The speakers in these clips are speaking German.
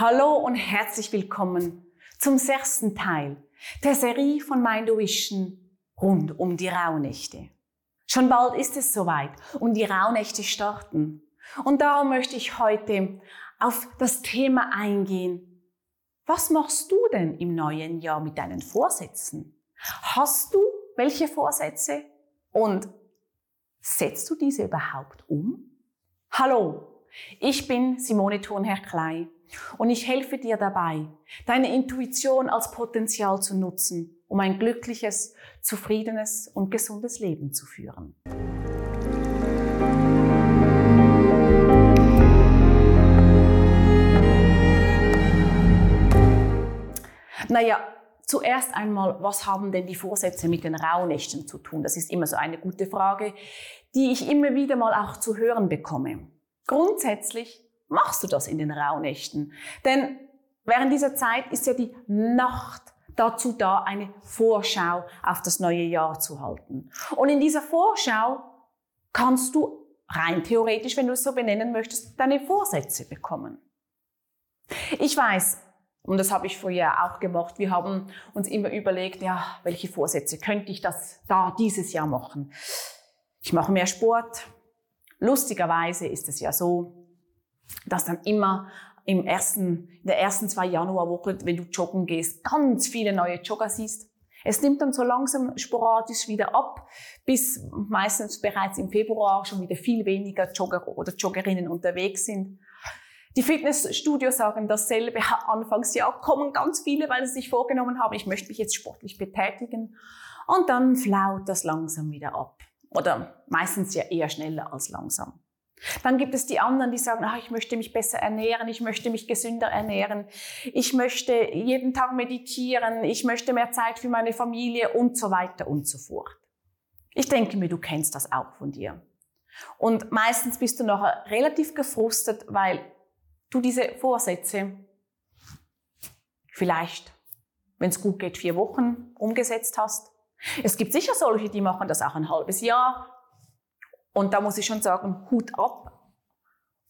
Hallo und herzlich willkommen zum sechsten Teil der Serie von Mind Vision rund um die Rauhnächte. Schon bald ist es soweit und die Rauhnächte starten. Und darum möchte ich heute auf das Thema eingehen. Was machst du denn im neuen Jahr mit deinen Vorsätzen? Hast du welche Vorsätze und setzt du diese überhaupt um? Hallo, ich bin Simone Thurnherr-Klei und ich helfe dir dabei, deine Intuition als Potenzial zu nutzen, um ein glückliches, zufriedenes und gesundes Leben zu führen. Naja, zuerst einmal, was haben denn die Vorsätze mit den Rauhnächten zu tun? Das ist immer so eine gute Frage, die ich immer wieder mal auch zu hören bekomme. Grundsätzlich machst du das in den Rauhnächten. Denn während dieser Zeit ist ja die Nacht dazu da, eine Vorschau auf das neue Jahr zu halten. Und in dieser Vorschau kannst du rein theoretisch, wenn du es so benennen möchtest, deine Vorsätze bekommen. Ich weiß, und das habe ich vorher auch gemacht, wir haben uns immer überlegt, ja, welche Vorsätze könnte ich das da dieses Jahr machen? Ich mache mehr Sport. Lustigerweise ist es ja so, dass dann immer im ersten, in der ersten zwei Januarwoche, wenn du joggen gehst, ganz viele neue Jogger siehst. Es nimmt dann so langsam sporadisch wieder ab, bis meistens bereits im Februar schon wieder viel weniger Jogger oder Joggerinnen unterwegs sind. Die Fitnessstudios sagen dasselbe. Anfangs ja kommen ganz viele, weil sie sich vorgenommen haben, ich möchte mich jetzt sportlich betätigen. Und dann flaut das langsam wieder ab. Oder meistens ja eher schneller als langsam. Dann gibt es die anderen, die sagen, ach, ich möchte mich besser ernähren, ich möchte mich gesünder ernähren, ich möchte jeden Tag meditieren, ich möchte mehr Zeit für meine Familie und so weiter und so fort. Ich denke mir, du kennst das auch von dir. Und meistens bist du nachher relativ gefrustet, weil du diese Vorsätze vielleicht, wenn es gut geht, vier Wochen umgesetzt hast. Es gibt sicher solche, die machen das auch ein halbes Jahr, und da muss ich schon sagen, Hut ab.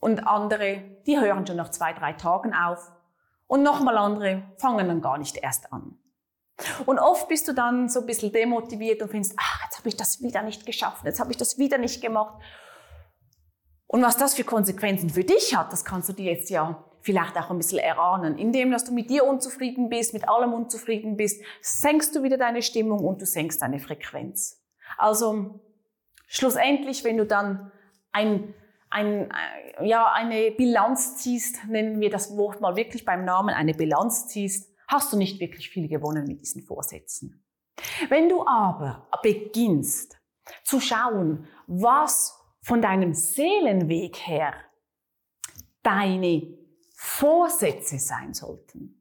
Und andere, die hören schon nach zwei, drei Tagen auf. Und nochmal andere fangen dann gar nicht erst an. Und oft bist du dann so ein bisschen demotiviert und findest, ach, jetzt habe ich das wieder nicht geschafft, jetzt habe ich das wieder nicht gemacht. Und was das für Konsequenzen für dich hat, das kannst du dir jetzt ja vielleicht auch ein bisschen erahnen. Indem, dass du mit dir unzufrieden bist, mit allem unzufrieden bist, senkst du wieder deine Stimmung und du senkst deine Frequenz. Also Schlussendlich, wenn du dann ein, ein, äh, ja, eine Bilanz ziehst, nennen wir das Wort mal wirklich beim Namen, eine Bilanz ziehst, hast du nicht wirklich viel gewonnen mit diesen Vorsätzen. Wenn du aber beginnst zu schauen, was von deinem Seelenweg her deine Vorsätze sein sollten,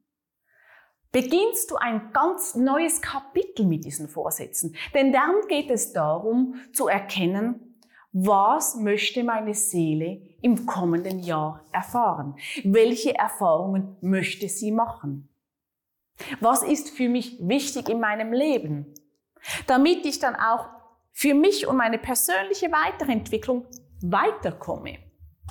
beginnst du ein ganz neues Kapitel mit diesen Vorsätzen. Denn dann geht es darum zu erkennen, was möchte meine Seele im kommenden Jahr erfahren? Welche Erfahrungen möchte sie machen? Was ist für mich wichtig in meinem Leben? Damit ich dann auch für mich und meine persönliche Weiterentwicklung weiterkomme.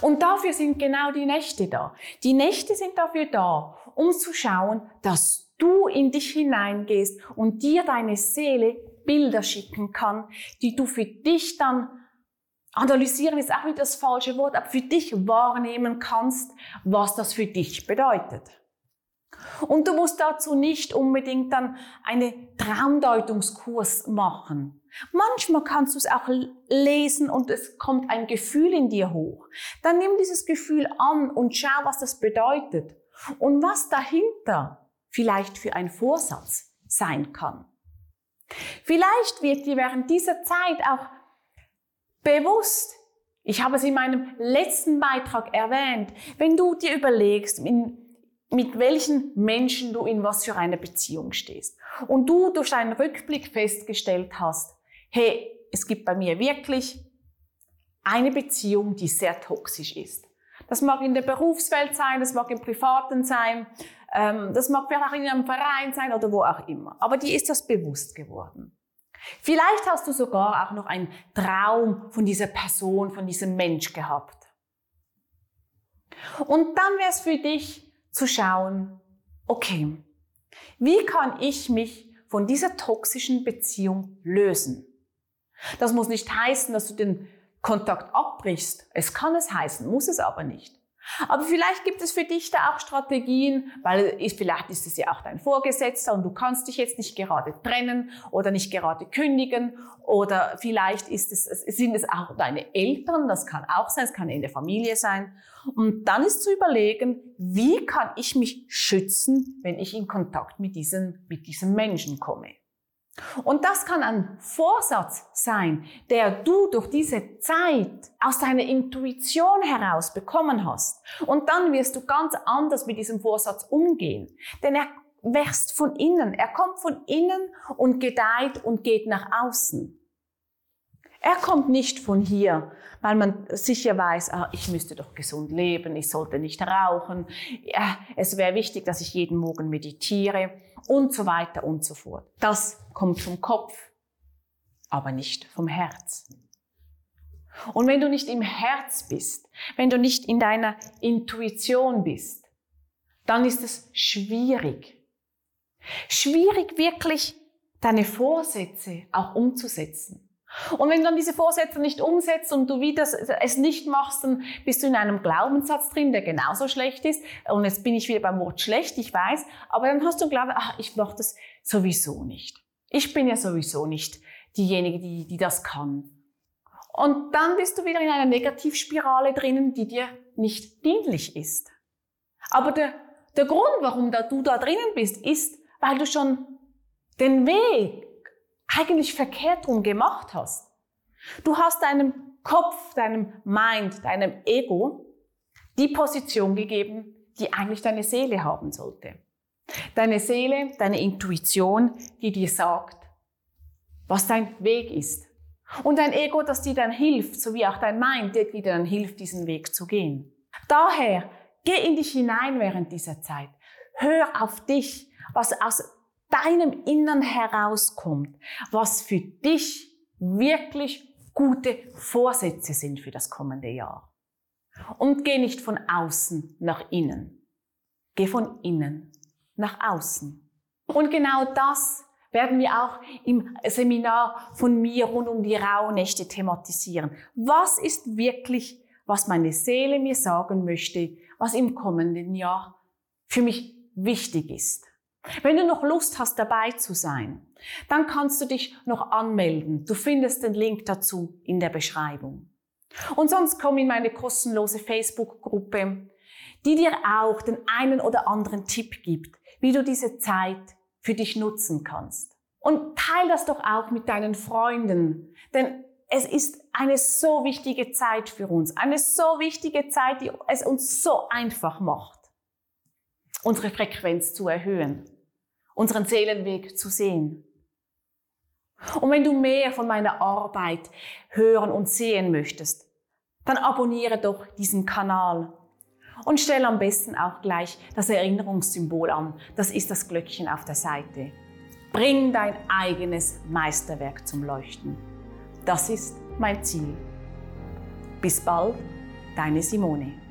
Und dafür sind genau die Nächte da. Die Nächte sind dafür da, um zu schauen, dass du in dich hineingehst und dir deine Seele Bilder schicken kann, die du für dich dann analysieren ist auch nicht das falsche Wort, aber für dich wahrnehmen kannst, was das für dich bedeutet. Und du musst dazu nicht unbedingt dann einen Traumdeutungskurs machen. Manchmal kannst du es auch lesen und es kommt ein Gefühl in dir hoch. Dann nimm dieses Gefühl an und schau, was das bedeutet und was dahinter vielleicht für ein Vorsatz sein kann. Vielleicht wird dir während dieser Zeit auch bewusst, ich habe es in meinem letzten Beitrag erwähnt, wenn du dir überlegst, mit welchen Menschen du in was für einer Beziehung stehst und du durch deinen Rückblick festgestellt hast, hey, es gibt bei mir wirklich eine Beziehung, die sehr toxisch ist. Das mag in der Berufswelt sein, das mag im Privaten sein, das mag vielleicht auch in einem Verein sein oder wo auch immer. Aber dir ist das bewusst geworden. Vielleicht hast du sogar auch noch einen Traum von dieser Person, von diesem Mensch gehabt. Und dann wäre es für dich zu schauen, okay, wie kann ich mich von dieser toxischen Beziehung lösen? Das muss nicht heißen, dass du den Kontakt abbrichst. Es kann es heißen, muss es aber nicht. Aber vielleicht gibt es für dich da auch Strategien, weil vielleicht ist es ja auch dein Vorgesetzter und du kannst dich jetzt nicht gerade trennen oder nicht gerade kündigen oder vielleicht ist es, sind es auch deine Eltern, das kann auch sein, es kann in der Familie sein. Und dann ist zu überlegen, wie kann ich mich schützen, wenn ich in Kontakt mit diesem, mit diesem Menschen komme. Und das kann ein Vorsatz sein, der du durch diese Zeit aus deiner Intuition heraus bekommen hast. Und dann wirst du ganz anders mit diesem Vorsatz umgehen. Denn er wächst von innen. Er kommt von innen und gedeiht und geht nach außen. Er kommt nicht von hier, weil man sicher weiß, ah, ich müsste doch gesund leben, ich sollte nicht rauchen, es wäre wichtig, dass ich jeden Morgen meditiere und so weiter und so fort. Das kommt vom Kopf, aber nicht vom Herz. Und wenn du nicht im Herz bist, wenn du nicht in deiner Intuition bist, dann ist es schwierig. Schwierig wirklich deine Vorsätze auch umzusetzen. Und wenn du dann diese Vorsätze nicht umsetzt und du wieder es nicht machst, dann bist du in einem Glaubenssatz drin, der genauso schlecht ist. Und jetzt bin ich wieder beim Wort schlecht, ich weiß. Aber dann hast du Glauben, ach, ich mache das sowieso nicht. Ich bin ja sowieso nicht diejenige, die, die das kann. Und dann bist du wieder in einer Negativspirale drinnen, die dir nicht dienlich ist. Aber der, der Grund, warum da du da drinnen bist, ist, weil du schon den Weg eigentlich verkehrt rum gemacht hast. Du hast deinem Kopf, deinem Mind, deinem Ego die Position gegeben, die eigentlich deine Seele haben sollte. Deine Seele, deine Intuition, die dir sagt, was dein Weg ist. Und dein Ego, das dir dann hilft, so wie auch dein Mind, dir wieder dann hilft, diesen Weg zu gehen. Daher, geh in dich hinein während dieser Zeit. Hör auf dich, was aus deinem Innern herauskommt, was für dich wirklich gute Vorsätze sind für das kommende Jahr. Und geh nicht von außen nach innen. Geh von innen nach außen. Und genau das werden wir auch im Seminar von mir rund um die Rauhnächte thematisieren. Was ist wirklich, was meine Seele mir sagen möchte, was im kommenden Jahr für mich wichtig ist? Wenn du noch Lust hast, dabei zu sein, dann kannst du dich noch anmelden. Du findest den Link dazu in der Beschreibung. Und sonst komm in meine kostenlose Facebook-Gruppe, die dir auch den einen oder anderen Tipp gibt, wie du diese Zeit für dich nutzen kannst. Und teil das doch auch mit deinen Freunden, denn es ist eine so wichtige Zeit für uns, eine so wichtige Zeit, die es uns so einfach macht, unsere Frequenz zu erhöhen unseren Seelenweg zu sehen. Und wenn du mehr von meiner Arbeit hören und sehen möchtest, dann abonniere doch diesen Kanal und stell am besten auch gleich das Erinnerungssymbol an. Das ist das Glöckchen auf der Seite. Bring dein eigenes Meisterwerk zum Leuchten. Das ist mein Ziel. Bis bald, deine Simone.